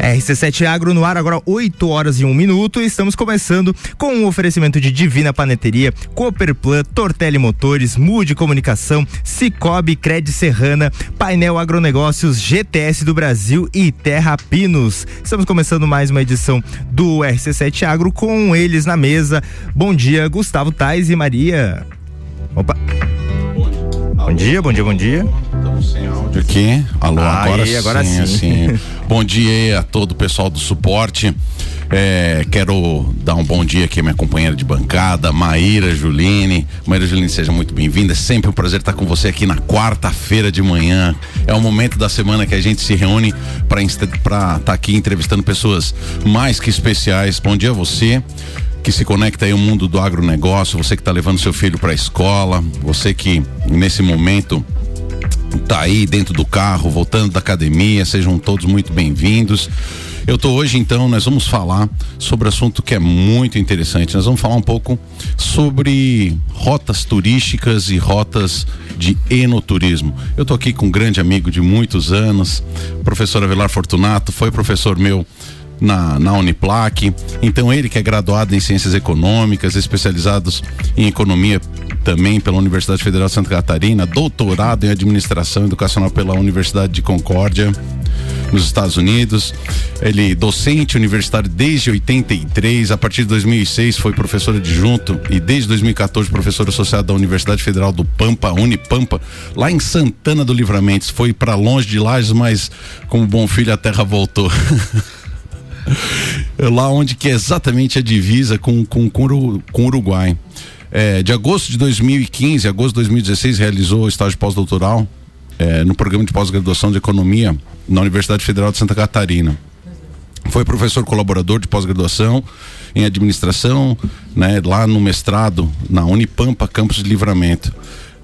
RC7 Agro no ar, agora 8 horas e 1 minuto. Estamos começando com um oferecimento de Divina Paneteria, Cooperplan, Tortelli Motores, Mude Comunicação, Cicobi, Cred Serrana, Painel Agronegócios, GTS do Brasil e Terra Pinos. Estamos começando mais uma edição do RC7 Agro com eles na mesa. Bom dia, Gustavo Tais e Maria. Opa. Bom dia, bom dia, bom dia. Sem áudio aqui. Alô, Ah, agora, aí, agora sim, sim. assim. bom dia a todo o pessoal do suporte. É, quero dar um bom dia aqui à minha companheira de bancada, Maíra Juline. Maíra Juline, seja muito bem-vinda. É sempre um prazer estar com você aqui na quarta-feira de manhã. É o momento da semana que a gente se reúne para estar aqui entrevistando pessoas mais que especiais. Bom dia a você que se conecta aí ao mundo do agronegócio, você que está levando seu filho para a escola, você que nesse momento tá aí dentro do carro, voltando da academia, sejam todos muito bem-vindos. Eu tô hoje então, nós vamos falar sobre um assunto que é muito interessante. Nós vamos falar um pouco sobre rotas turísticas e rotas de enoturismo. Eu tô aqui com um grande amigo de muitos anos, professor Avelar Fortunato, foi professor meu na, na Uniplac. Então, ele que é graduado em Ciências Econômicas, especializados em Economia também pela Universidade Federal de Santa Catarina, doutorado em Administração Educacional pela Universidade de Concórdia. Nos Estados Unidos, ele docente universitário desde 83, a partir de 2006 foi professor adjunto e desde 2014 professor associado da Universidade Federal do Pampa, Unipampa, lá em Santana do Livramento. Foi para longe de Lages, mas como bom filho a terra voltou. lá onde que é exatamente a divisa com com, com, o Uruguai. É, de agosto de 2015 a agosto de 2016 realizou estágio pós-doutoral é, no programa de pós-graduação de economia na Universidade Federal de Santa Catarina. Foi professor colaborador de pós-graduação em administração, né, lá no mestrado na Unipampa, campus de Livramento.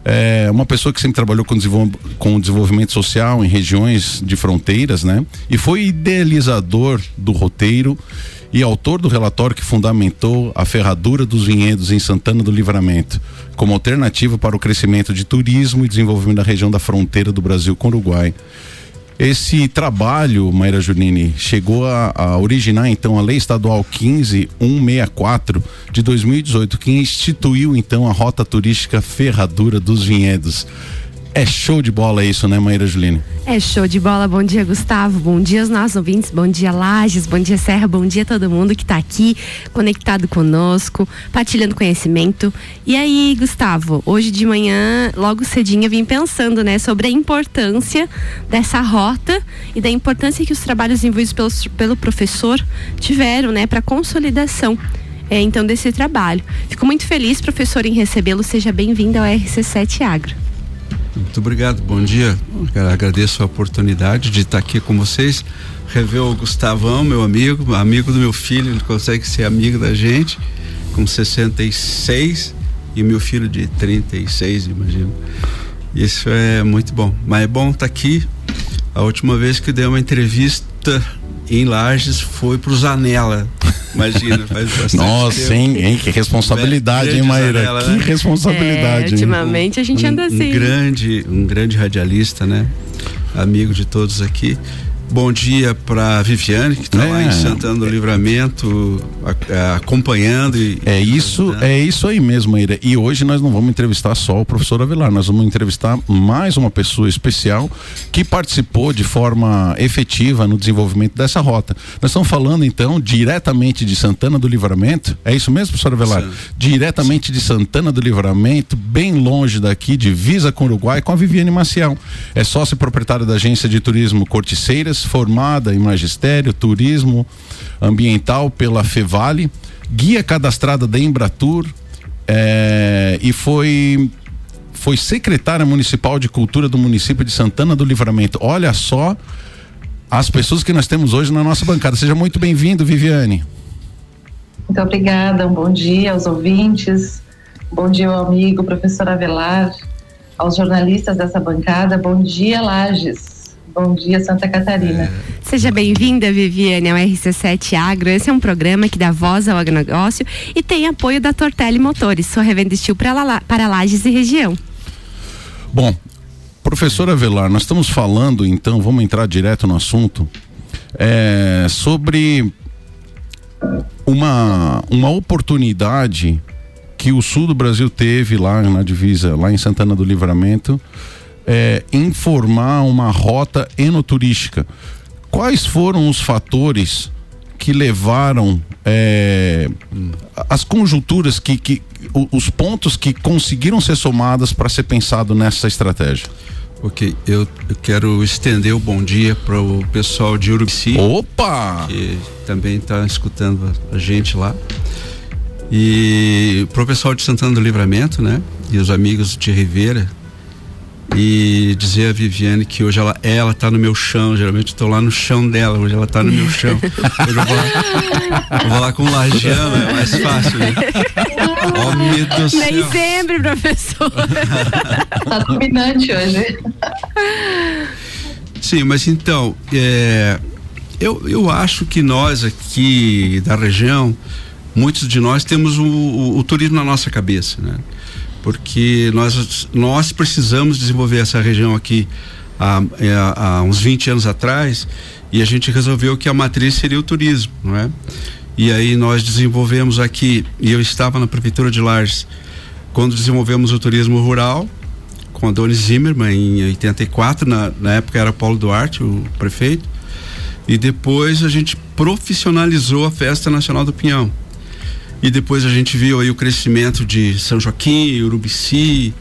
É uma pessoa que sempre trabalhou com, desenvol com desenvolvimento social em regiões de fronteiras, né? E foi idealizador do roteiro e autor do relatório que fundamentou a ferradura dos vinhedos em Santana do Livramento, como alternativa para o crescimento de turismo e desenvolvimento da região da fronteira do Brasil com o Uruguai. Esse trabalho, Maíra Junini, chegou a, a originar então a Lei Estadual 15164 de 2018, que instituiu então a rota turística Ferradura dos Vinhedos. É show de bola isso, né, Maíra Juline? É show de bola. Bom dia, Gustavo. Bom dia aos nossos ouvintes. Bom dia, Lages. Bom dia, Serra. Bom dia a todo mundo que está aqui conectado conosco, partilhando conhecimento. E aí, Gustavo, hoje de manhã, logo cedinho, vim pensando, né, sobre a importância dessa rota e da importância que os trabalhos envolvidos pelo, pelo professor tiveram, né, para consolidação. é, então, desse trabalho. Fico muito feliz, professor, em recebê-lo. Seja bem-vindo ao RC7 Agro. Muito obrigado, bom dia. Eu agradeço a oportunidade de estar aqui com vocês. Rever o Gustavão, meu amigo, amigo do meu filho, ele consegue ser amigo da gente, com 66 e meu filho de 36, imagino. Isso é muito bom. Mas é bom estar aqui. A última vez que dei uma entrevista em Lages foi pro Zanella. Imagina, faz bastante Nossa, tempo. hein, hein? Que responsabilidade, hein, Maíra? Zanella, Que né? responsabilidade. É, hein? ultimamente a gente anda assim. Um grande, um grande radialista, né? Amigo de todos aqui. Bom dia para Viviane, que está lá É. em Santana do Livramento, a- a- acompanhando. E, É isso, é isso aí mesmo, Maíra. E hoje nós não vamos entrevistar só o professor Avelar, nós vamos entrevistar mais uma pessoa especial que participou de forma efetiva no desenvolvimento dessa rota. Nós estamos falando então diretamente de Santana do Livramento. É isso mesmo, professor Avelar? Sim. Diretamente de Santana do Livramento, bem longe daqui, divisa com o Uruguai, com a Viviane Maciel. É sócio proprietária da agência de turismo Corticeiras, formada em magistério, turismo ambiental pela Fevale, guia cadastrada da Embratur eh, e foi foi secretária municipal de cultura do município de Santana do Livramento. Olha só as pessoas que nós temos hoje na nossa bancada. Seja muito bem-vindo, Viviane. Muito obrigada, um bom dia aos ouvintes, bom dia ao amigo professor Avelar, aos jornalistas dessa bancada, bom dia Lages, bom dia Santa Catarina. Seja bem-vinda, Viviane, ao RC7 Agro. Esse é um programa que dá voz ao agronegócio e tem apoio da Tortelli Motores, sua revenda estil para, La- para Lages e região. Bom, professor Avelar, nós estamos falando então, vamos entrar direto no assunto. é, sobre uma, uma oportunidade que o sul do Brasil teve lá na divisa, lá em Santana do Livramento, é, informar uma rota enoturística. Quais foram os fatores que levaram é, as conjunturas que, que os pontos que conseguiram ser somadas para ser pensado nessa estratégia? Ok, eu, eu, quero estender o bom dia para o pessoal de Urubici. Opa! Que também está escutando a gente lá. E para o pessoal de Santana do Livramento, né? E os amigos de Rivera, e dizer a Viviane que hoje ela ela tá no meu chão, geralmente estou lá no chão dela, hoje ela tá no meu chão. Hoje eu vou lá, eu vou lá com lajana, é mais fácil, né? Oh, meu Deus do céu. Nem sempre, professor. tá dominante hoje. Sim, mas então, é, eu, eu acho que nós aqui da região, muitos de nós temos o, o, o turismo na nossa cabeça, né? Porque nós, nós precisamos desenvolver essa região aqui há, é, há, uns 20 anos atrás e a gente resolveu que a matriz seria o turismo, não é? E aí nós desenvolvemos aqui, e eu estava na prefeitura de Lages quando desenvolvemos o turismo rural com a Doni Zimmermann em 84, na, na época era Paulo Duarte, o prefeito, e depois a gente profissionalizou a Festa Nacional do Pinhão e depois a gente viu aí o crescimento de São Joaquim, Urubici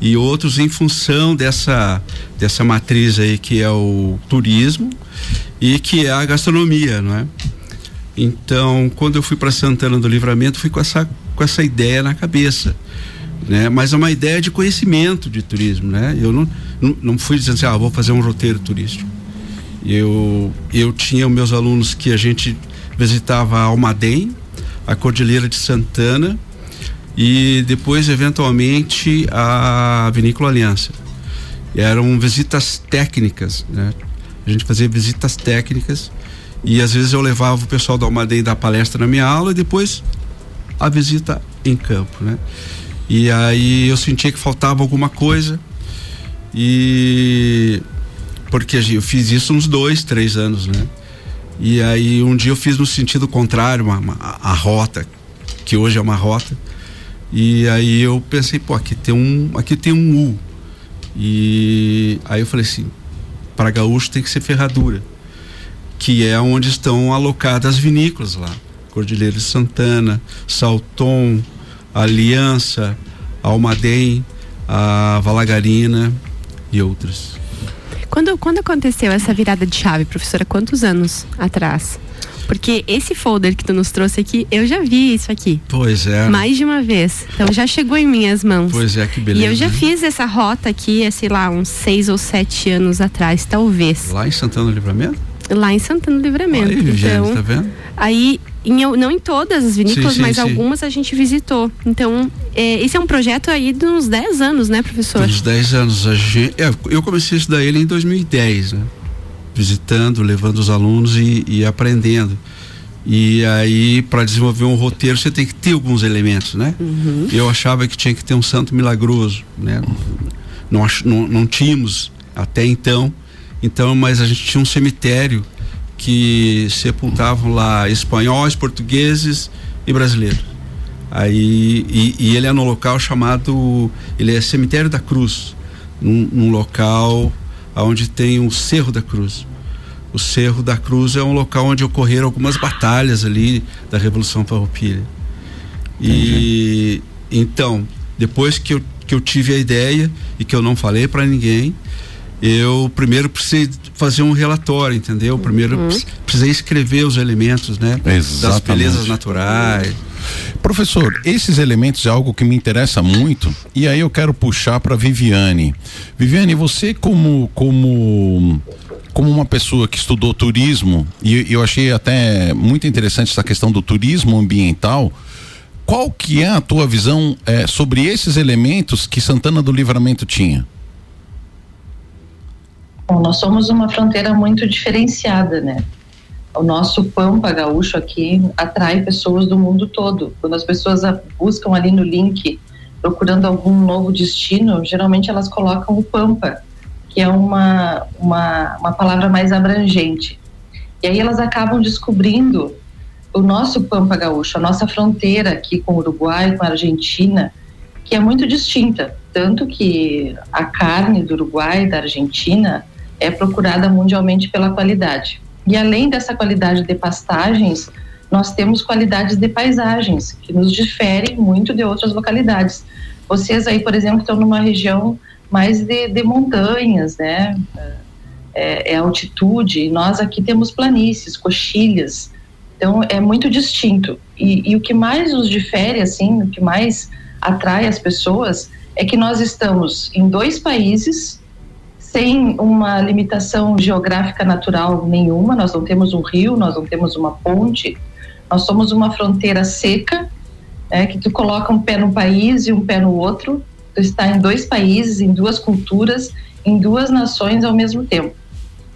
e outros em função dessa dessa matriz aí que é o turismo e que é a gastronomia, não é? Então, quando eu fui para Santana do Livramento, fui com essa com essa ideia na cabeça, né? Mas é uma ideia de conhecimento de turismo, né? Eu não não, fui dizendo assim, ah, vou fazer um roteiro turístico. Eu eu tinha meus alunos que a gente visitava Almaden, a Cordilheira de Santana e depois, eventualmente, a Vinícola Aliança. Eram visitas técnicas, né? A gente fazia visitas técnicas e às vezes eu levava o pessoal da Almaden da palestra na minha aula e depois a visita em campo, né? E aí eu sentia que faltava alguma coisa e porque eu fiz isso uns dois, três anos, né? E aí um dia eu fiz no sentido contrário, uma, uma, a rota, que hoje é uma rota. E aí eu pensei, pô, aqui tem um, aqui tem um U. E aí eu falei assim, para gaúcho tem que ser ferradura, que é onde estão alocadas as vinícolas lá. Cordilheira de Santana, Salton, Aliança, Almaden, a Valagarina e outras. Quando, quando aconteceu essa virada de chave, professora, quantos anos atrás? Porque esse folder que tu nos trouxe aqui, eu já vi isso aqui. Pois é. Mais de uma vez. Então já chegou em minhas mãos. Pois é, que beleza. E eu já fiz essa rota aqui, sei lá, uns seis ou sete anos atrás, talvez. Lá em Santana do Livramento? Lá em Santana do Livramento. Aí, então, tá vendo? Aí em, não em todas as vinícolas, sim, sim, mas sim. algumas a gente visitou. Então, é, esse é um projeto aí de uns 10 anos, né, professor? Uns 10 anos. A gente, é, eu comecei a estudar ele em 2010, né? Visitando, levando os alunos e, e aprendendo. E aí, para desenvolver um roteiro, você tem que ter alguns elementos, né? Uhum. Eu achava que tinha que ter um santo milagroso, né? Não, não, não tínhamos até então. Então, mas a gente tinha um cemitério que sepultavam lá espanhóis, portugueses e brasileiros. Aí, e, e, ele é no local chamado, ele é Cemitério da Cruz, num, num local onde tem o Cerro da Cruz. O Cerro da Cruz é um local onde ocorreram algumas batalhas ali da Revolução Farroupilha. E então, depois que eu, que eu tive a ideia e que eu não falei para ninguém, eu primeiro precisei fazer um relatório, entendeu? Primeiro uhum. precisei escrever os elementos, né? Exatamente. Das belezas naturais. Professor, esses elementos é algo que me interessa muito e aí eu quero puxar para Viviane. Viviane, você como como como uma pessoa que estudou turismo e eu achei até muito interessante essa questão do turismo ambiental. Qual que é a tua visão é, sobre esses elementos que Santana do Livramento tinha? Bom, nós somos uma fronteira muito diferenciada, né? O nosso Pampa Gaúcho aqui atrai pessoas do mundo todo. Quando as pessoas buscam ali no link procurando algum novo destino, geralmente elas colocam o Pampa, que é uma, uma, uma palavra mais abrangente. E aí elas acabam descobrindo o nosso Pampa Gaúcho, a nossa fronteira aqui com o Uruguai, com a Argentina, que é muito distinta. Tanto que a carne do Uruguai da Argentina é procurada mundialmente pela qualidade. E além dessa qualidade de pastagens, nós temos qualidades de paisagens que nos diferem muito de outras localidades. Vocês aí, por exemplo, estão numa região mais de, de montanhas, né? É, é, altitude. Nós aqui temos planícies, coxilhas. Então é muito distinto. E, e o que mais nos difere, assim, o que mais atrai as pessoas é que nós estamos em dois países sem uma limitação geográfica natural nenhuma. Nós não temos um rio, nós não temos uma ponte. Nós somos uma fronteira seca, né, que tu coloca um pé no país e um pé no outro. Tu está em dois países, em duas culturas, em duas nações ao mesmo tempo.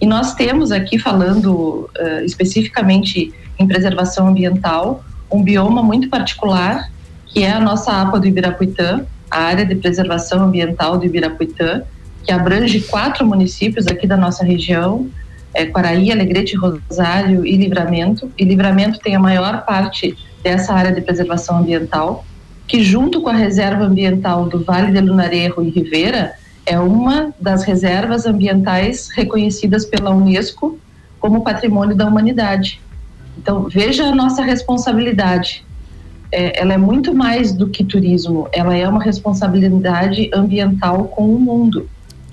E nós temos aqui, falando uh, especificamente em preservação ambiental, um bioma muito particular, que é a nossa APA do Ibirapuitã, a área de preservação ambiental do Ibirapuitã, que abrange quatro municípios aqui da nossa região, é, Quaraí, Alegrete, Rosário e Livramento. E Livramento tem a maior parte dessa área de preservação ambiental, que junto com a reserva ambiental do Vale de Lunarejo e Ribeira, é uma das reservas ambientais reconhecidas pela Unesco como patrimônio da humanidade. Então, veja a nossa responsabilidade. É, ela é muito mais do que turismo, ela é uma responsabilidade ambiental com o mundo.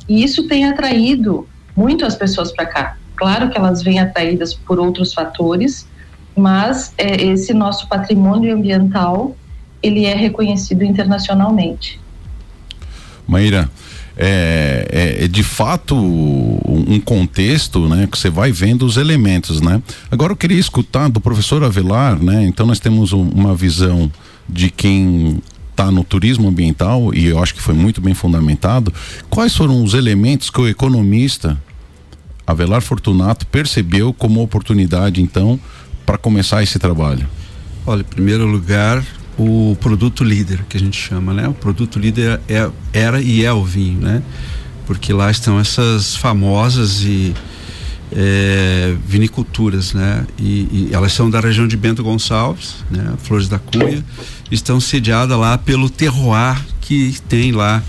E isso tem atraído muito as pessoas para cá. Claro que elas vêm atraídas por outros fatores, mas é, esse nosso patrimônio ambiental ele é reconhecido internacionalmente. Maíra, é, é, é, de fato um contexto, né, que você vai vendo os elementos, né? Agora eu queria escutar do professor Avelar, né? Então nós temos um, uma visão de quem está no turismo ambiental e eu acho que foi muito bem fundamentado. Quais foram os elementos que o economista Avelar Fortunato percebeu como oportunidade, então, para começar esse trabalho? Olha, em primeiro lugar, o produto líder, que a gente chama, né? O produto líder é, era e é o vinho, né? Porque lá estão essas famosas e é, viniculturas, né? E, e, elas são da região de Bento Gonçalves, né? Flores da Cunha, estão sediadas lá pelo terroir que tem lá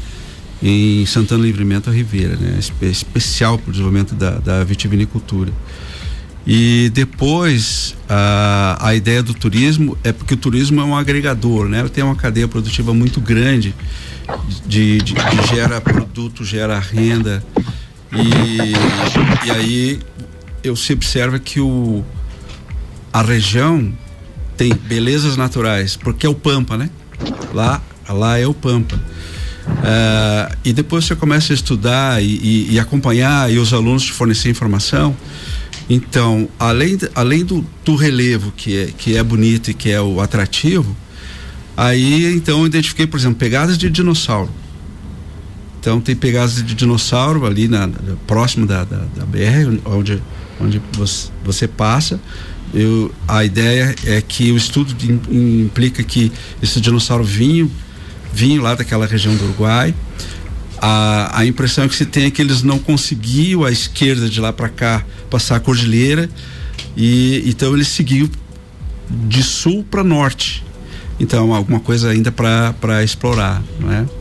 em Santana Livramento Ribeira, né? especial para o desenvolvimento da, da vitivinicultura. E depois a, a ideia do turismo é porque o turismo é um agregador, né? Tem uma cadeia produtiva muito grande de, de, de gera produto, gera renda e, e aí eu se observa que o a região tem belezas naturais porque é o Pampa, né? Lá lá é o Pampa. Uh, e depois você começa a estudar e, e, e, acompanhar e os alunos te fornecer informação. Então, além, além do, do relevo que é, que é bonito e que é o atrativo, aí então eu identifiquei, por exemplo, pegadas de dinossauro. Então tem pegadas de dinossauro ali na, próximo da, da, da, BR, onde, onde você, passa. Eu, a ideia é que o estudo implica que esse dinossauro vinho vinham lá daquela região do Uruguai. A, a impressão que se tem é que eles não conseguiam a esquerda de lá para cá passar a cordilheira e então eles seguiam de sul para norte. Então alguma coisa ainda para explorar, não é?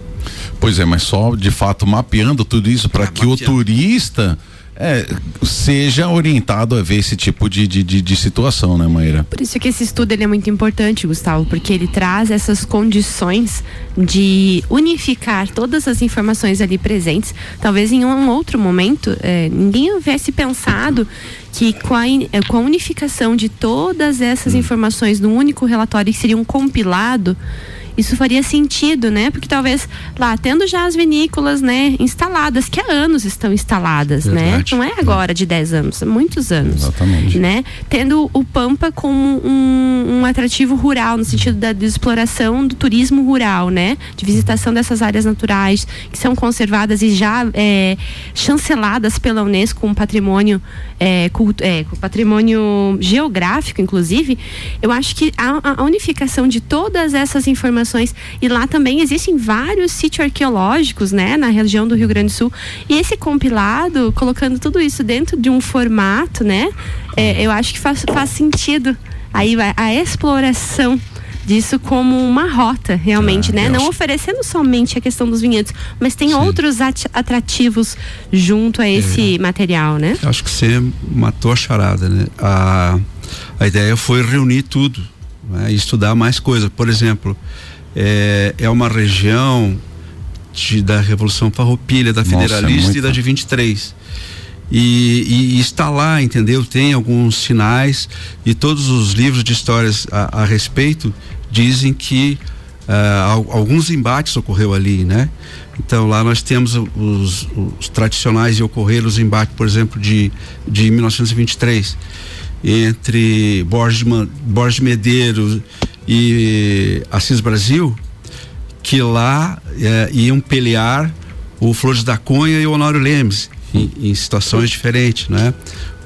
Pois é, mas só de fato mapeando tudo isso para que mapeando. o turista é, seja orientado a ver esse tipo de, de, de, de, situação, né, Maíra? Por isso que esse estudo ele é muito importante, Gustavo, porque ele traz essas condições de unificar todas as informações ali presentes. Talvez em um outro momento é, ninguém houvesse pensado que com a, com a unificação de todas essas hum. informações num único relatório que seria um compilado isso faria sentido, né? Porque talvez lá, tendo já as vinícolas, né, instaladas, que há anos estão instaladas, né? Verdade. né? Não é agora de 10 anos, muitos anos. Exatamente. Né? Tendo o Pampa como um, um atrativo rural, no sentido da exploração do turismo rural, né? De visitação dessas áreas naturais que são conservadas e já é, chanceladas pela Unesco como patrimônio, é, culto, é, patrimônio geográfico, inclusive. Eu acho que a, a unificação de todas essas informações informações. E lá também existem vários sítios arqueológicos, né, na região do Rio Grande do Sul. E esse compilado, colocando tudo isso dentro de um formato, né, é, eu acho que faz, faz sentido. Aí a exploração disso como uma rota, realmente, ah, né? Não oferecendo somente a questão dos vinhedos, mas tem Sim. outros atrativos junto a esse é. material, né? Acho que você matou a charada, né? A, a ideia foi reunir tudo né? e estudar mais coisas. Por exemplo, é, é uma região de, da Revolução Farroupilha, da Federalista Nossa, é e da de 23. E, e, e, está lá, entendeu? Tem alguns sinais e todos os livros de histórias a, a respeito dizem que uh, alguns embates ocorreu ali, né? Então lá nós temos os, os tradicionais e ocorreram os embates, por exemplo, de, de 1923 entre Borges, Borges Medeiros e Assis Brasil, que lá eh, iam pelear o Flores da Cunha e o Honório Lemes em, em situações diferentes, né?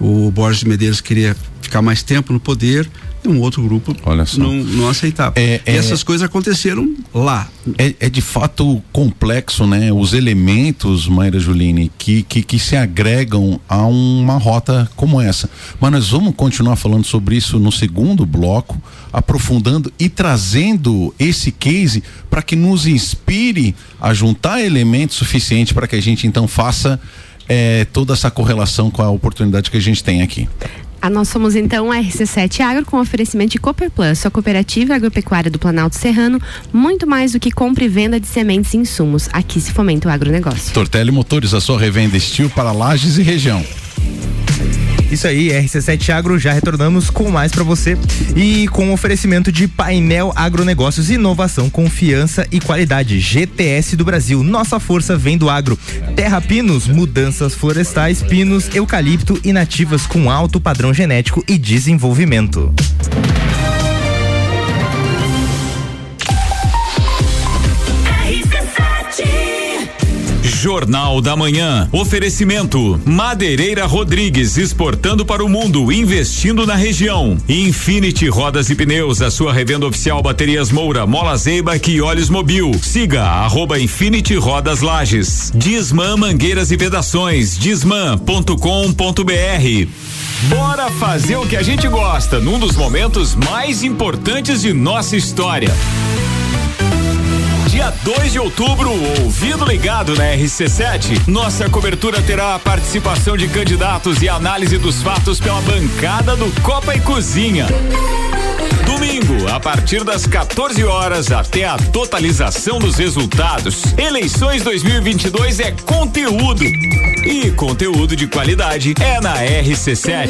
O Borges Medeiros queria ficar mais tempo no poder um outro grupo. Não, não aceitava. É, é, essas coisas aconteceram lá. É, é, de fato complexo, né? Os elementos, Mayra Juline, que, que, que se agregam a uma rota como essa. Mas nós vamos continuar falando sobre isso no segundo bloco, aprofundando e trazendo esse case para que nos inspire a juntar elementos suficientes para que a gente então faça é, toda essa correlação com a oportunidade que a gente tem aqui. Ah, nós somos então a RC7 Agro com oferecimento de Cooper Plus, sua cooperativa agropecuária do Planalto Serrano, muito mais do que compra e venda de sementes e insumos. Aqui se fomenta o agronegócio. Tortelli Motores, a sua revenda estilo para lajes e região. Isso aí, RC7 Agro, já retornamos com mais para você e com oferecimento de painel agronegócios, inovação, confiança e qualidade. GTS do Brasil, nossa força vem do agro. Terra Pinos, mudanças florestais, pinos, eucalipto e nativas com alto padrão genético e desenvolvimento. Jornal da Manhã. Oferecimento: Madeireira Rodrigues exportando para o mundo, investindo na região. Infinity Rodas e Pneus, a sua revenda oficial Baterias Moura, Mola Zeiba e Olhos Mobil. Siga arroba Infinity Rodas Lages. Disman Mangueiras e Vedações. Disman.com.br. Bora fazer o que a gente gosta num dos momentos mais importantes de nossa história. Dia 2 de outubro, ouvido ligado na RC7, nossa cobertura terá a participação de candidatos e análise dos fatos pela bancada do Copa e Cozinha. Domingo, a partir das 14 horas até a totalização dos resultados. Eleições 2022 é conteúdo. E conteúdo de qualidade é na RC7.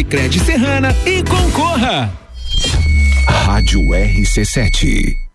Cicred Serrana e concorra. Rádio RC7.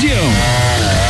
região.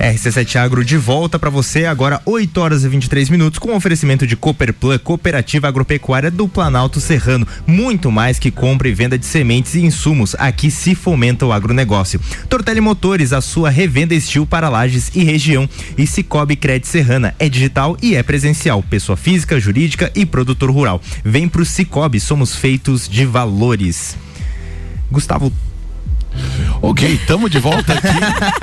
RC7 Agro de volta para você agora 8 horas e 23 minutos com oferecimento de Cooperplan, Cooperativa Agropecuária do Planalto Serrano. Muito mais que compra e venda de sementes e insumos. Aqui se fomenta o agronegócio. Tortelli Motores, a sua revenda estilo para lajes e região. E Cicobi Crédito Serrana é digital e é presencial. Pessoa física, jurídica e produtor rural. Vem pro Cicobi, somos feitos de valores. Gustavo Ok, estamos de volta aqui.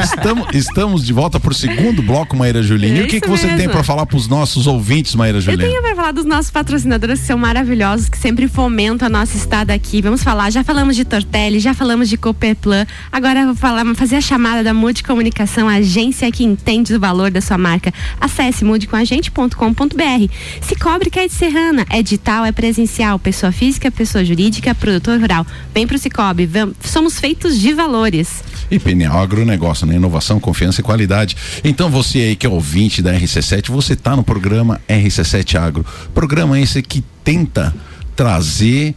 estamos, estamos de volta para o segundo bloco, Maíra Juline. É e o que, que você tem para falar para os nossos ouvintes, Maíra Juline? Eu tenho para falar dos nossos patrocinadores que são maravilhosos, que sempre fomentam a nossa estada aqui. Vamos falar, já falamos de Tortelli, já falamos de Cooperplan. Agora eu vou falar, fazer a chamada da Multicomunicação, agência que entende o valor da sua marca. Acesse mudecomagente.com.br. Se cobre é de Serrana, é digital, é presencial, pessoa física, pessoa jurídica, produtor rural. Vem pro Cicobi, somos feitos de valores. E Penial Agronegócio, né? Inovação, confiança e qualidade. Então você aí que é ouvinte da RC7, você está no programa RC7 Agro. Programa esse que tenta trazer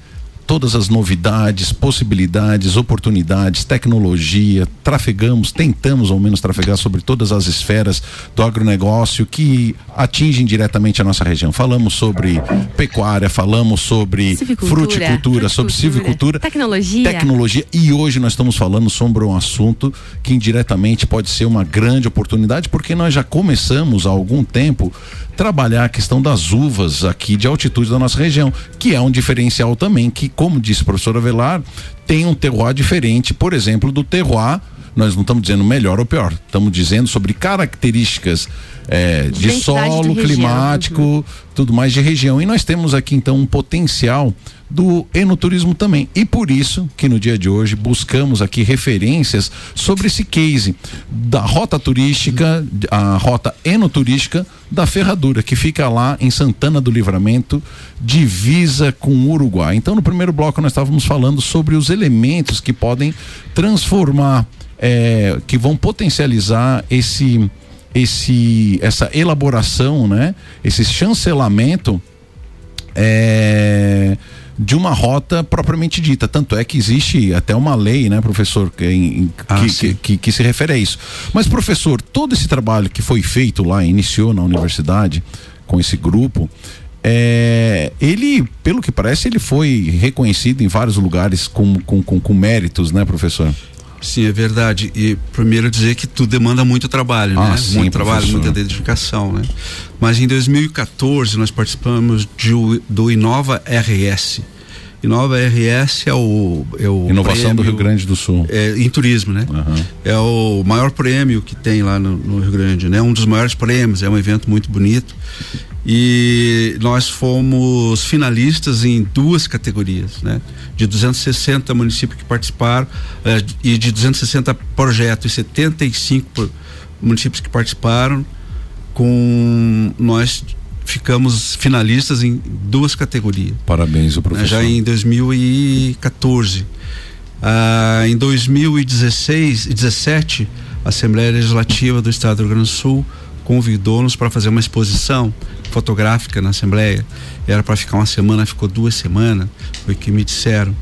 todas as novidades, possibilidades, oportunidades, tecnologia, trafegamos, tentamos ao menos trafegar sobre todas as esferas do agronegócio que atingem diretamente a nossa região. Falamos sobre pecuária, falamos sobre fruticultura, fruticultura, sobre silvicultura, tecnologia. tecnologia e hoje nós estamos falando sobre um assunto que indiretamente pode ser uma grande oportunidade porque nós já começamos há algum tempo trabalhar a questão das uvas aqui de altitude da nossa região, que é um diferencial também que como disse o professor Avelar, tem um terroir diferente, por exemplo, do terroir nós não estamos dizendo melhor ou pior, estamos dizendo sobre características é, de solo, climático, uhum. tudo mais de região. E nós temos aqui então um potencial do enoturismo também. E por isso que no dia de hoje buscamos aqui referências sobre esse case da rota turística, a rota enoturística da Ferradura, que fica lá em Santana do Livramento, divisa com o Uruguai. Então, no primeiro bloco, nós estávamos falando sobre os elementos que podem transformar, é, que vão potencializar esse, esse, essa elaboração, né? Esse chancelamento. É, de uma rota propriamente dita. Tanto é que existe até uma lei, né, professor, que, em, Ah, que, que, que, que se refere a isso. Mas, professor, todo esse trabalho que foi feito lá, iniciou na universidade com esse grupo, é, ele, pelo que parece, ele foi reconhecido em vários lugares com, com, com, com méritos, né, professor? Sim, é verdade. E primeiro dizer que tudo demanda muito trabalho, Ah, né? sim, muito trabalho, professor. muita dedicação, né? Mas em 2014 nós participamos de do Inova RS. Inova RS é o, é o Inovação do prêmio, Rio Grande do Sul. é, em turismo, né? É o maior prêmio que tem lá no, no Rio Grande, né? Um dos maiores prêmios, é um evento muito bonito. E nós fomos finalistas em duas categorias, né? De 260 municípios que participaram eh, e de 260 projetos e 75 por- municípios que participaram, com nós ficamos finalistas em duas categorias. Parabéns, o né, professor. Já em 2014. Ah, em 2016 e 17, a Assembleia Legislativa do Estado do Rio Grande do Sul convidou-nos para fazer uma exposição fotográfica na Assembleia. Era para ficar uma semana, ficou duas semanas, foi o que me disseram.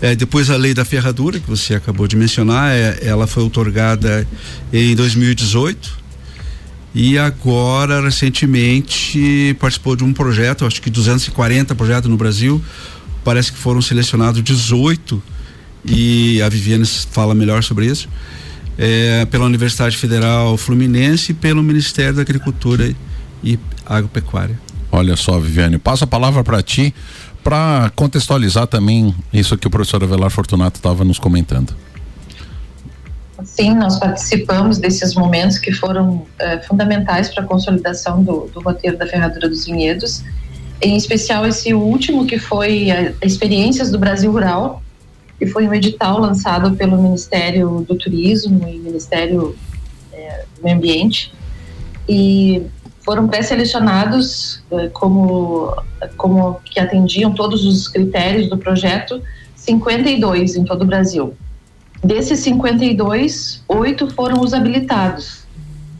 É, depois a lei da ferradura, que você acabou de mencionar, é, ela foi outorgada em 2018 e agora, recentemente, participou de um projeto, acho que 240 projetos no Brasil. Parece que foram selecionados 18 e a Viviane fala melhor sobre isso. é, pela Universidade Federal Fluminense e pelo Ministério da Agricultura e Agropecuária. Olha só, Viviane, passo a palavra para ti para contextualizar também isso que o professor Avelar Fortunato estava nos comentando. Sim, nós participamos desses momentos que foram eh, fundamentais para a consolidação do, do roteiro da Ferradura dos Vinhedos, em especial esse último que foi a, a Experiências do Brasil Rural, que foi um edital lançado pelo Ministério do Turismo e Ministério eh, do Meio Ambiente, e foram pré-selecionados eh, como, como que atendiam todos os critérios do projeto, 52 em todo o Brasil. Desses 52, oito foram os habilitados.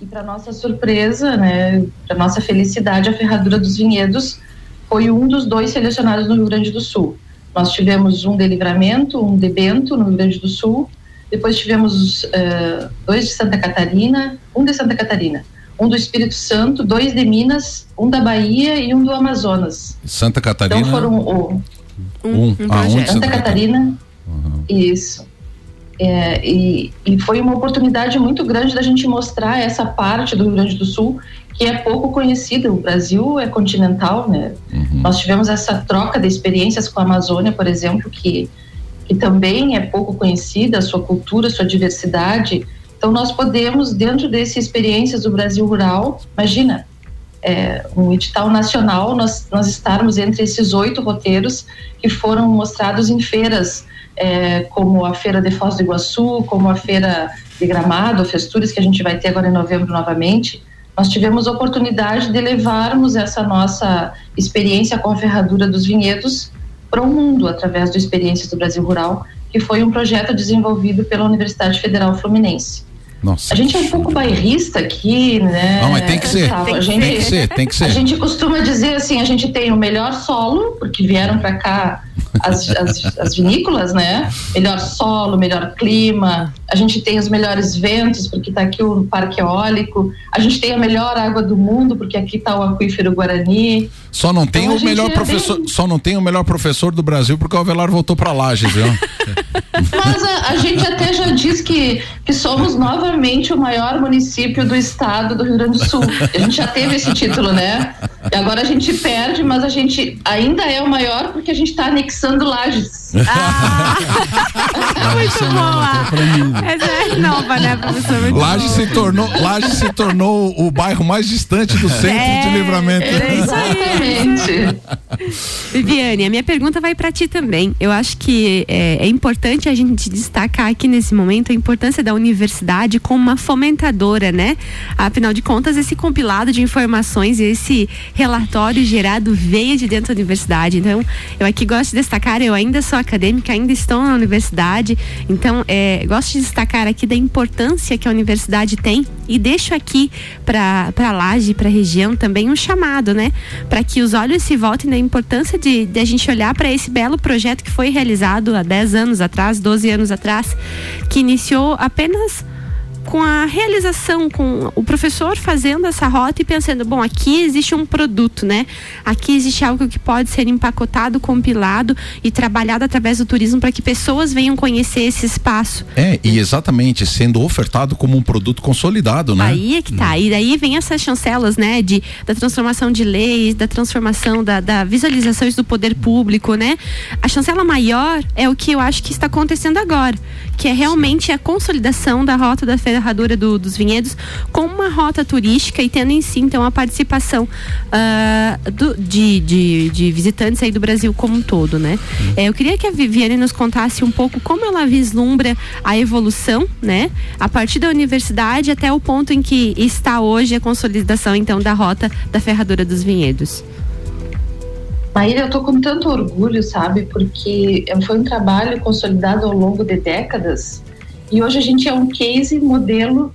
E para nossa surpresa, né, para nossa felicidade, a Ferradura dos Vinhedos foi um dos dois selecionados no Rio Grande do Sul. Nós tivemos um de Livramento, um de Bento, no Rio Grande do Sul. Depois tivemos uh, dois de Santa Catarina, um de Santa Catarina, um do Espírito Santo, dois de Minas, um da Bahia e um do Amazonas. Santa Catarina. Então foram o, um, um ah, um de Santa Catarina. Uhum. Isso. É, e, e, foi uma oportunidade muito grande da gente mostrar essa parte do Rio Grande do Sul que é pouco conhecida. O Brasil é continental, né? Uhum. Nós tivemos essa troca de experiências com a Amazônia, por exemplo, que, que também é pouco conhecida, a sua cultura, a sua diversidade. Então, nós podemos, dentro dessas experiências do Brasil rural, imagina, é, um edital nacional, nós, nós estarmos entre esses oito roteiros que foram mostrados em feiras é, como a Feira de Foz do Iguaçu, como a Feira de Gramado, Festures, que a gente vai ter agora em novembro novamente, nós tivemos a oportunidade de levarmos essa nossa experiência com a ferradura dos vinhedos para o mundo, através do Experiências do Brasil Rural, que foi um projeto desenvolvido pela Universidade Federal Fluminense. Nossa, a gente é um pouco bairrista aqui, né? Não, mas tem que ser. Tem, gente, tem, que ser, tem que ser. A gente costuma dizer assim, a gente tem o melhor solo, porque vieram para cá as, as, as, vinícolas, né? Melhor solo, melhor clima. A gente tem os melhores ventos, porque está aqui o parque eólico. A gente tem a melhor água do mundo, porque aqui está o aquífero Guarani. Só não tem então, o melhor professor, bem... só não tem o melhor professor do Brasil porque o Avelar voltou para Lages, viu? Mas a, a, gente até já diz que, que somos novamente o maior município do estado do Rio Grande do Sul. A gente já teve esse título, né? E agora a gente perde, mas a gente ainda é o maior porque a gente está anexando Lages. Ah, muito boa. Essa é nova, né, professor? Muito Lages se tornou, Lages se tornou o bairro mais distante do centro é, de livramento. É isso aí. Viviane, a minha pergunta vai para ti também. Eu acho que é, é, importante a gente destacar aqui nesse momento a importância da universidade como uma fomentadora, né? Afinal de contas, esse compilado de informações, esse relatório gerado veio de dentro da universidade. Então, eu aqui gosto de destacar, eu ainda sou acadêmica ainda estão na universidade. Então, é, gosto de destacar aqui da importância que a universidade tem e deixo aqui para a Laje, para a região também um chamado, né? Para que os olhos se voltem da importância de, de a gente olhar para esse belo projeto que foi realizado há 10 anos atrás, 12 anos atrás, que iniciou apenas com a realização, com o professor fazendo essa rota e pensando, bom, aqui existe um produto, né? Aqui existe algo que pode ser empacotado, compilado e trabalhado através do turismo para que pessoas venham conhecer esse espaço. É, e exatamente, sendo ofertado como um produto consolidado, né? Aí é que tá. E daí vem essas chancelas, né? De, da transformação de leis, da transformação da, da visualizações do poder público, né? A chancela maior é o que eu acho que está acontecendo agora, que é realmente a consolidação da rota da ferradura do, dos vinhedos como uma rota turística e tendo em si então a participação uh, do, de, de, de, visitantes aí do Brasil como um todo, né? Uhum. É, eu queria que a Viviane nos contasse um pouco como ela vislumbra a evolução, né? A partir da universidade até o ponto em que está hoje a consolidação então da rota da ferradura dos vinhedos. Maíra, eu tô com tanto orgulho, sabe? Porque foi um trabalho consolidado ao longo de décadas e hoje a gente é um case modelo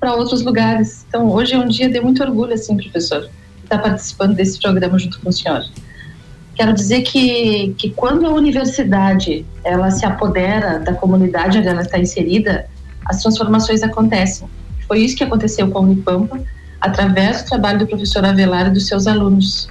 para outros lugares. Então, hoje é um dia de muito orgulho, assim, professor, estar participando desse programa junto com o senhor. Quero dizer que, que quando a universidade ela se apodera da comunidade onde ela está inserida, as transformações acontecem. Foi isso que aconteceu com a Unipampa, através do trabalho do professor Avelar e dos seus alunos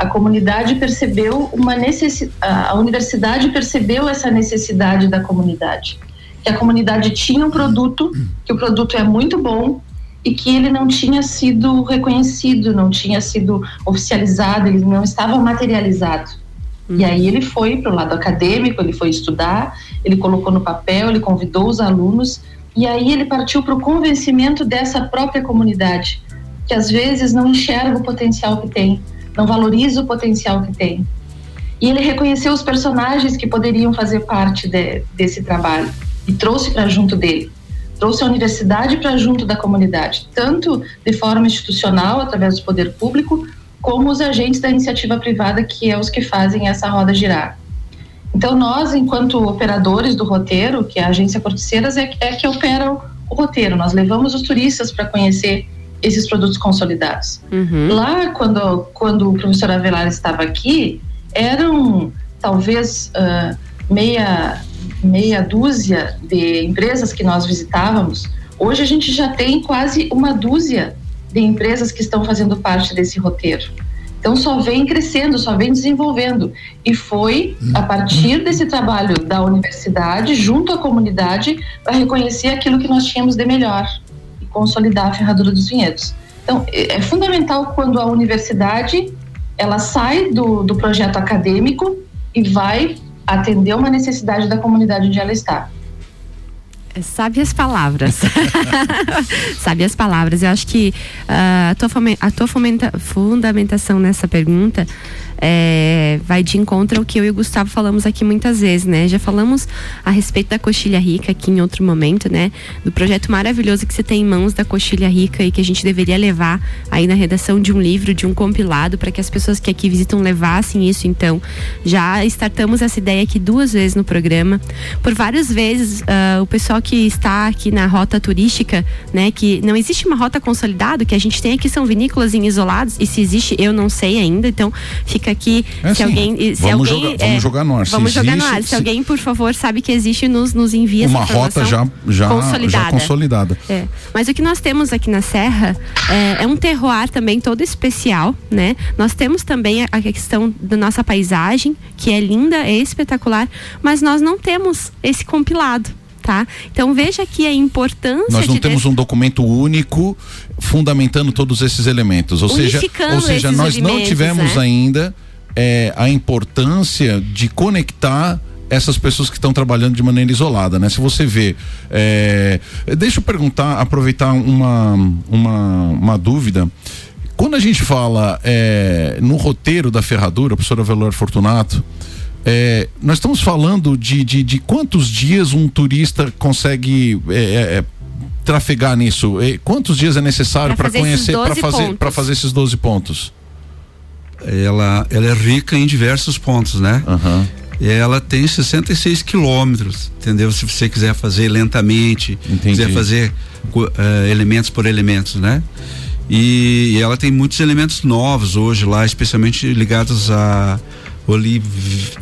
a comunidade percebeu uma necessidade, a universidade percebeu essa necessidade da comunidade, que a comunidade tinha um produto, que o produto é muito bom e que ele não tinha sido reconhecido, não tinha sido oficializado, ele não estava materializado. E aí ele foi para o lado acadêmico, ele foi estudar, ele colocou no papel, ele convidou os alunos e aí ele partiu para o convencimento dessa própria comunidade, que às vezes não enxerga o potencial que tem, não valoriza o potencial que tem. E ele reconheceu os personagens que poderiam fazer parte de, desse trabalho e trouxe para junto dele. Trouxe a universidade para junto da comunidade, tanto de forma institucional, através do poder público, como os agentes da iniciativa privada, que é os que fazem essa roda girar. Então, nós, enquanto operadores do roteiro, que é a agência Corticeiras é, é que opera o, o roteiro, nós levamos os turistas para conhecer esses produtos consolidados. Uhum. Lá, quando, quando o professor Avelar estava aqui, eram talvez uh, meia, meia dúzia de empresas que nós visitávamos. Hoje a gente já tem quase uma dúzia de empresas que estão fazendo parte desse roteiro. Então só vem crescendo, só vem desenvolvendo. E foi a partir desse trabalho da universidade, junto à comunidade, para reconhecer aquilo que nós tínhamos de melhor consolidar a ferradura dos vinhedos. Então, é, é fundamental quando a universidade ela sai do, do projeto acadêmico e vai atender uma necessidade da comunidade onde ela está. É, sabe as palavras. Sabe as palavras. Eu acho que uh, a tua, a tua fundamentação nessa pergunta é, vai de encontro ao que eu e o Gustavo falamos aqui muitas vezes, né? Já falamos a respeito da Coxilha Rica aqui em outro momento, né? Do projeto maravilhoso que você tem em mãos da Coxilha Rica e que a gente deveria levar aí na redação de um livro, de um compilado, para que as pessoas que aqui visitam levassem isso. Então, já startamos essa ideia aqui duas vezes no programa. Por várias vezes, uh, o pessoal que está aqui na rota turística, né? Que não existe uma rota consolidada, que a gente tem aqui são vinícolas em isolados, e se existe, eu não sei ainda, então fica aqui. É, se alguém. Se vamos alguém, jogar, é, vamos jogar no ar. Vamos jogar no ar. Se, se, alguém, por favor, sabe que existe, nos, nos envia uma rota já, já consolidada. Já consolidada. É. Mas o que nós temos aqui na Serra é, é, um terroir também todo especial, né? Nós temos também a questão da nossa paisagem, que é linda, é espetacular, mas nós não temos esse compilado. Tá? Então veja aqui a importância. Nós não de temos um documento único fundamentando todos esses elementos. Ou seja, ou seja nós não tivemos né? ainda é, a importância de conectar essas pessoas que estão trabalhando de maneira isolada, né? Se você vê, é, deixa eu perguntar, aproveitar uma, uma, uma dúvida. Quando a gente fala é, no roteiro da ferradura, professora Velour Fortunato, é, nós estamos falando de, de, de, quantos dias um turista consegue é, é, é trafegar nisso? quantos dias é necessário para conhecer, para fazer, para fazer esses 12 pontos? Ela, ela é rica em diversos pontos, né? Uhum. ela tem 66 quilômetros, entendeu? Se você quiser fazer lentamente, Entendi. quiser fazer eh, elementos por elementos, né? E, e ela tem muitos elementos novos hoje lá, especialmente ligados a oliv...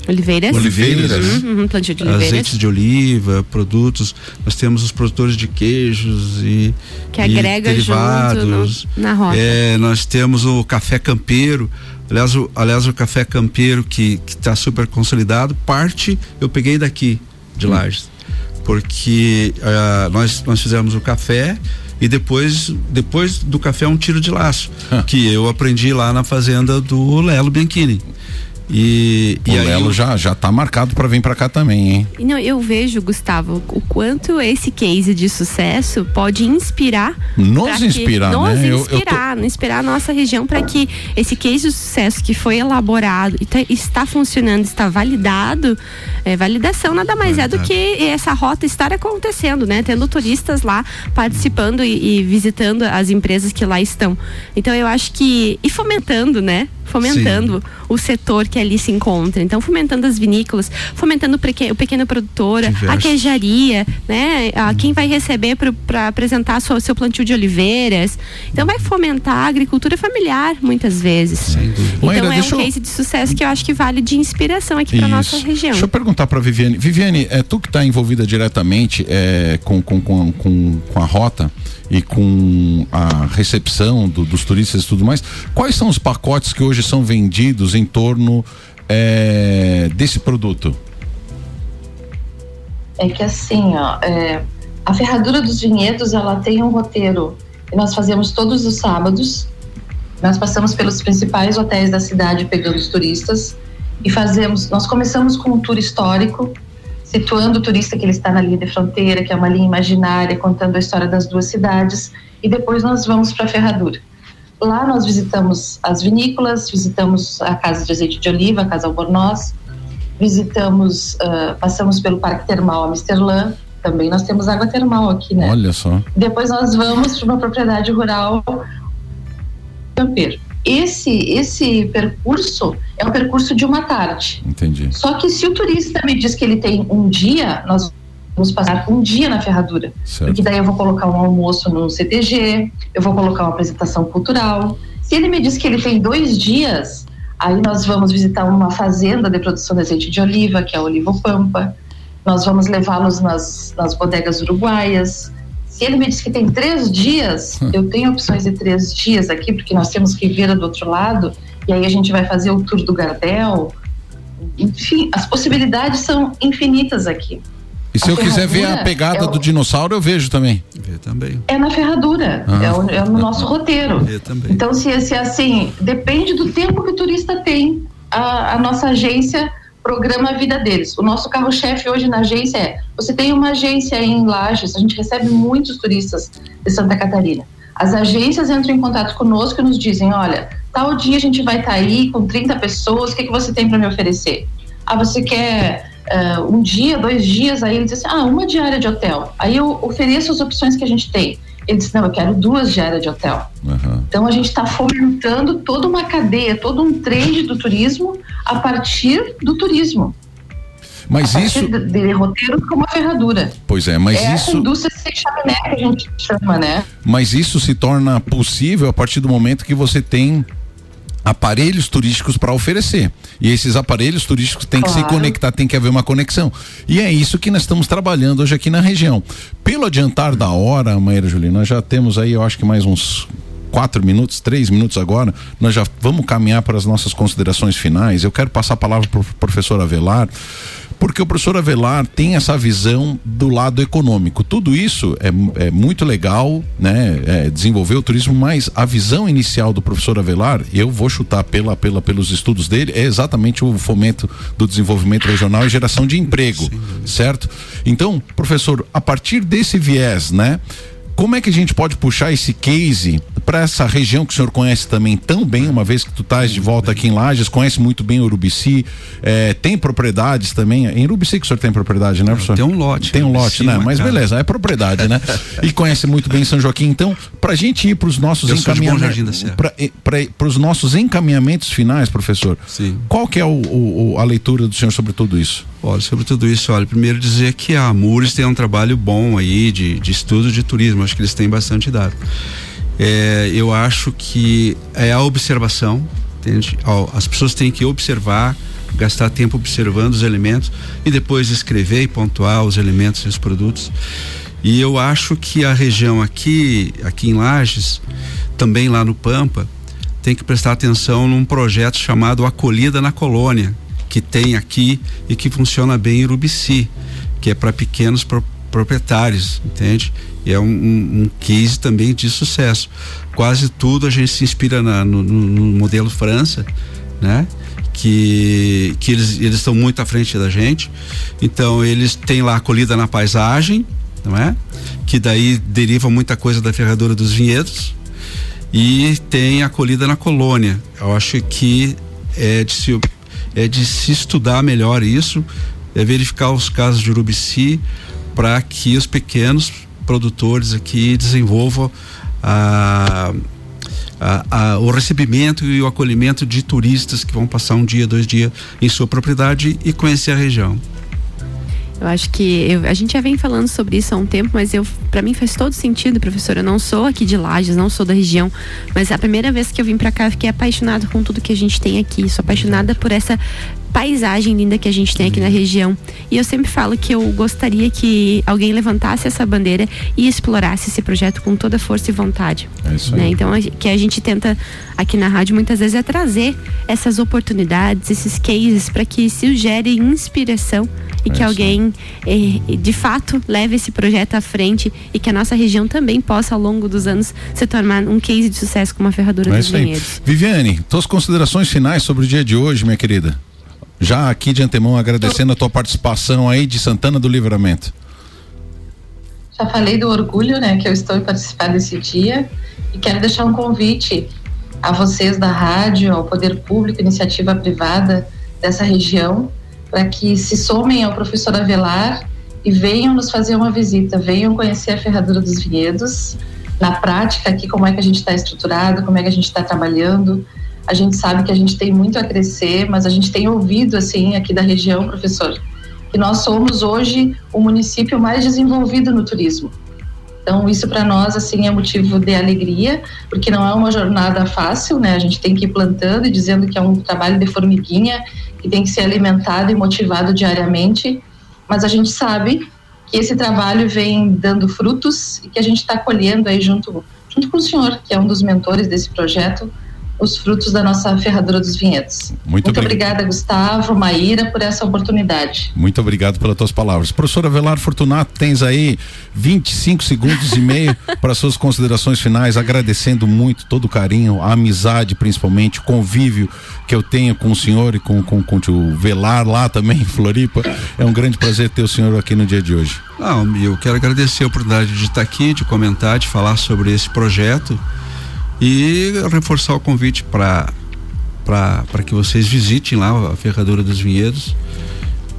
Oliveiras. Oliveiras, Uhum, uhum, plantio de oliveiras. azeites de oliva, produtos. Nós temos os produtores de queijos e Que e derivados. no- na rota. É, nós temos o café campeiro. Aliás, o, aliás, o café campeiro que está super consolidado, parte eu peguei daqui de Hum. Lages, porque ah, nós nós fizemos o café e depois depois do café um tiro de laço Ah. que eu aprendi lá na fazenda do Lelo Bianchini. E, O e Lelo eu- já, já tá marcado para vir para cá também, hein? Não, eu vejo, Gustavo, o quanto esse case de sucesso pode inspirar. Nos pra que- inspirar, nos né? Eu- eu tô- inspirar, inspirar a nossa região para que esse case de sucesso que foi elaborado e tá- está funcionando, está validado, é, validação nada mais é do que essa rota estar acontecendo, né? Tendo turistas lá participando e, e visitando as empresas que lá estão. Então eu acho que. E fomentando, né? Fomentando o setor que ali se encontra. Então, fomentando as vinícolas, fomentando o, peque- o pequeno produtor, a Diversos. queijaria, né? A, quem vai receber para apresentar sua, seu plantio de oliveiras. Então, vai fomentar a agricultura familiar, muitas vezes. Então, Maíra, é um deixa eu- case de sucesso que eu acho que vale de inspiração aqui para nossa região. Deixa eu perguntar para Viviane. Viviane, é tu que está envolvida diretamente é, com, com, com, com, com a rota e com a recepção do- dos turistas e tudo mais. Quais são os pacotes que hoje são vendidos em torno é, desse produto? É que assim, ó, é, a ferradura dos vinhedos, ela tem um roteiro que nós fazemos todos os sábados. Nós passamos pelos principais hotéis da cidade pegando os turistas e fazemos. Nós começamos com um tour histórico, situando o turista que ele está na linha de fronteira, que é uma linha imaginária, contando a história das duas cidades, e depois nós vamos para a ferradura. Lá nós visitamos as vinícolas, visitamos a casa de azeite de oliva, a casa Albornoz, visitamos, ah, passamos pelo Parque Termal Amsterdã, também nós temos água termal aqui, né? Olha só. Depois nós vamos para uma propriedade rural campeiro. Esse esse percurso é o percurso de uma tarde. Entendi. Só que se o turista me diz que ele tem um dia, nós vamos passar um dia na ferradura. Certo. Porque daí eu vou colocar um almoço no CTG, eu vou colocar uma apresentação cultural. Se ele me diz que ele tem dois dias, aí nós vamos visitar uma fazenda de produção de azeite de oliva, que é a Olivo Pampa. Nós vamos levá-los nas, nas bodegas uruguaias. Se ele me diz que tem três dias, eu tenho opções de três dias aqui, porque nós temos Ribeira do outro lado, e aí a gente vai fazer o tour do Gardel. Enfim, as possibilidades são infinitas aqui. E se A eu quiser ver a ferradura pegada é o- do dinossauro, eu vejo também. Vê também. É na ferradura, Ah. é, o- é no nosso roteiro. Vê também. Então, se, se assim, depende do tempo que o turista tem, a, a nossa agência programa a vida deles. O nosso carro-chefe hoje na agência é: você tem uma agência em Lages, a gente recebe muitos turistas de Santa Catarina. As agências entram em contato conosco e nos dizem: olha, tal dia a gente vai estar aí com 30 pessoas, o que, que você tem para me oferecer? Ah, você quer eh, um dia, dois dias? Aí ele diz assim: ah, uma diária de hotel. Aí eu ofereço as opções que a gente tem. Ele diz: não, eu quero duas diárias de hotel. Aham. Então a gente está fomentando toda uma cadeia, todo um trade do turismo a partir do turismo. Mas a isso. de, de roteiros como a ferradura. Pois é, mas é essa isso. indústria sem chaminé que a gente chama, né? Mas isso se torna possível a partir do momento que você tem aparelhos turísticos para oferecer. E esses aparelhos turísticos têm que se Claro. conectar, tem que haver uma conexão. E é isso que nós estamos trabalhando hoje aqui na região. Pelo adiantar da hora, Maíra Juliana, nós já temos aí, eu acho que mais uns quatro minutos, três minutos agora, nós já vamos caminhar para as nossas considerações finais. Eu quero passar a palavra para o professor Avelar, porque o professor Avelar tem essa visão do lado econômico. Tudo isso é, é muito legal, né? É, desenvolver o turismo, mas a visão inicial do professor Avelar, eu vou chutar pela, pela, pelos estudos dele, é exatamente o fomento do desenvolvimento regional e geração de emprego, certo? Então, professor, a partir desse viés, né? Como é que a gente pode puxar esse case para essa região que o senhor conhece também tão bem, uma vez que tu estás de volta aqui em Lages, conhece muito bem Urubici, é, tem propriedades também. Em Urubici que o senhor tem propriedade, né, professor? Tem um lote. Tem um lote, né? Mas beleza, é propriedade, né? e conhece muito bem São Joaquim. Então, para a gente ir para os nossos encaminhamentos, para os nossos encaminhamentos finais, professor. Sim. Qual que é o, o, a leitura do senhor sobre tudo isso? Olha, sobre tudo isso, olha, primeiro dizer que a Mures tem um trabalho bom aí de, de estudo de turismo, acho que eles têm bastante dado. É, eu acho que é a observação, entende? As pessoas têm que observar, gastar tempo observando os elementos e depois escrever e pontuar os elementos e os produtos. E eu acho que a região aqui, aqui em Lages, também lá no Pampa, tem que prestar atenção num projeto chamado Acolhida na Colônia, que tem aqui e que funciona bem em Urubici, que é para pequenos pro, proprietários, entende? E é um, um, um, case também de sucesso. Quase tudo a gente se inspira na, no, no, modelo França, né? Que, que eles eles estão muito à frente da gente. Então eles têm lá acolhida na paisagem, não é? Que daí deriva muita coisa da ferradura dos vinhedos e tem acolhida na colônia. Eu acho que é de se é de se estudar melhor isso, é verificar os casos de Urubici para que os pequenos produtores aqui desenvolvam a, a, a, o recebimento e o acolhimento de turistas que vão passar um dia, dois dias em sua propriedade e conhecer a região. Eu acho que eu, a gente já vem falando sobre isso há um tempo, mas eu para mim faz todo sentido, professor. Eu não sou aqui de Lages, não sou da região, mas a primeira vez que eu vim para cá, eu fiquei apaixonada com tudo que a gente tem aqui. Sou apaixonada por essa paisagem linda que a gente tem aqui na região. E eu sempre falo que eu gostaria que alguém levantasse essa bandeira e explorasse esse projeto com toda força e vontade. É isso né? Então, que a gente tenta aqui na rádio muitas vezes é trazer essas oportunidades, esses cases, para que se gere inspiração e é que alguém eh, de fato leve esse projeto à frente e que a nossa região também possa ao longo dos anos se tornar um case de sucesso como a ferradura é dos. Viviane, tuas considerações finais sobre o dia de hoje, minha querida? Já aqui de antemão agradecendo a tua participação aí de Santana do Livramento. Já falei do orgulho, né, que eu estou em participar desse dia e quero deixar um convite a vocês da rádio, ao poder público, iniciativa privada dessa região, para que se somem ao professor Avelar e venham nos fazer uma visita, venham conhecer a Ferradura dos Vinhedos, na prática aqui como é que a gente está estruturado, como é que a gente está trabalhando, a gente sabe que a gente tem muito a crescer, mas a gente tem ouvido, assim, aqui da região, professor, que nós somos hoje o município mais desenvolvido no turismo. Então, isso para nós, assim, é motivo de alegria, porque não é uma jornada fácil, né? A gente tem que ir plantando e dizendo que é um trabalho de formiguinha, que tem que ser alimentado e motivado diariamente, mas a gente sabe que esse trabalho vem dando frutos e que a gente está colhendo aí junto, junto com o senhor, que é um dos mentores desse projeto, os frutos da nossa ferradura dos vinhedos. Muito, Muito obrigada, Gustavo, Maíra, por essa oportunidade. Muito obrigado pelas tuas palavras. Professora Velar Fortunato, tens aí 25 segundos e meio para suas considerações finais, agradecendo muito todo o carinho, a amizade principalmente, o convívio que eu tenho com o senhor e com, com, com o Velar lá também em Floripa. É um grande prazer ter o senhor aqui no dia de hoje. Não, eu quero agradecer a oportunidade de estar aqui, de comentar, de falar sobre esse projeto e reforçar o convite para para que vocês visitem lá a Ferradura dos Vinhedos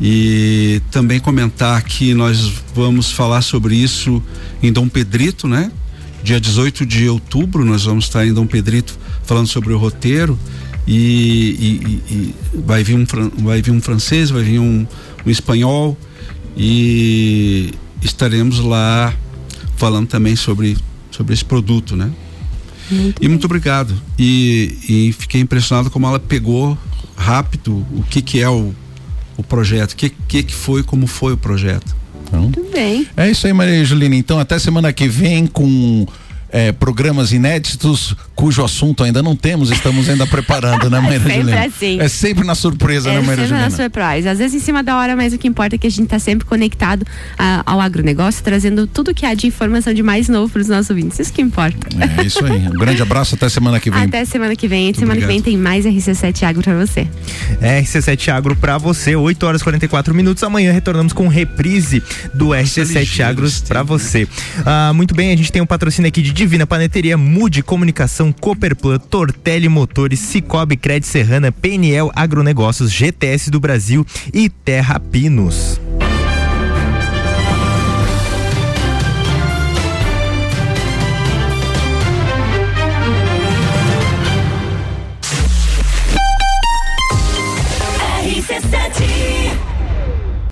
e também comentar que nós vamos falar sobre isso em Dom Pedrito, né? Dia 18 de outubro nós vamos estar em Dom Pedrito falando sobre o roteiro e, e, e vai vir um vai vir um francês, vai vir um, um espanhol e estaremos lá falando também sobre sobre esse produto, né? Muito e muito obrigado. E, e, fiquei impressionado como ela pegou rápido o que que é o, o projeto, o que, que que foi, como foi o projeto. Então, muito bem. É isso aí, Maria Julina. Então, até semana que vem com é, programas inéditos cujo assunto ainda não temos, estamos ainda preparando, né, Maíra é sempre Juliana? assim. É sempre na surpresa, é né, Maíra sempre Juliana? na surpresa. Às vezes em cima da hora, mas o que importa é que a gente está sempre conectado a, ao agronegócio, trazendo tudo que há de informação de mais novo para os nossos ouvintes. Isso que importa. É isso aí. Um grande abraço, até semana que vem. Até semana que vem. Muito semana obrigado. que vem tem mais RC7 Agro para você. É, RC7 Agro para você, 8 horas e 44 minutos. Amanhã retornamos com reprise do RC7 Agro para você. Ah, muito bem, a gente tem um patrocínio aqui de Divina Paneteria, Mude Comunicação, Cooperplan, Tortelli Motores, Cicobi Cred Serrana, PNL Agronegócios, GTS do Brasil e Terra Pinos.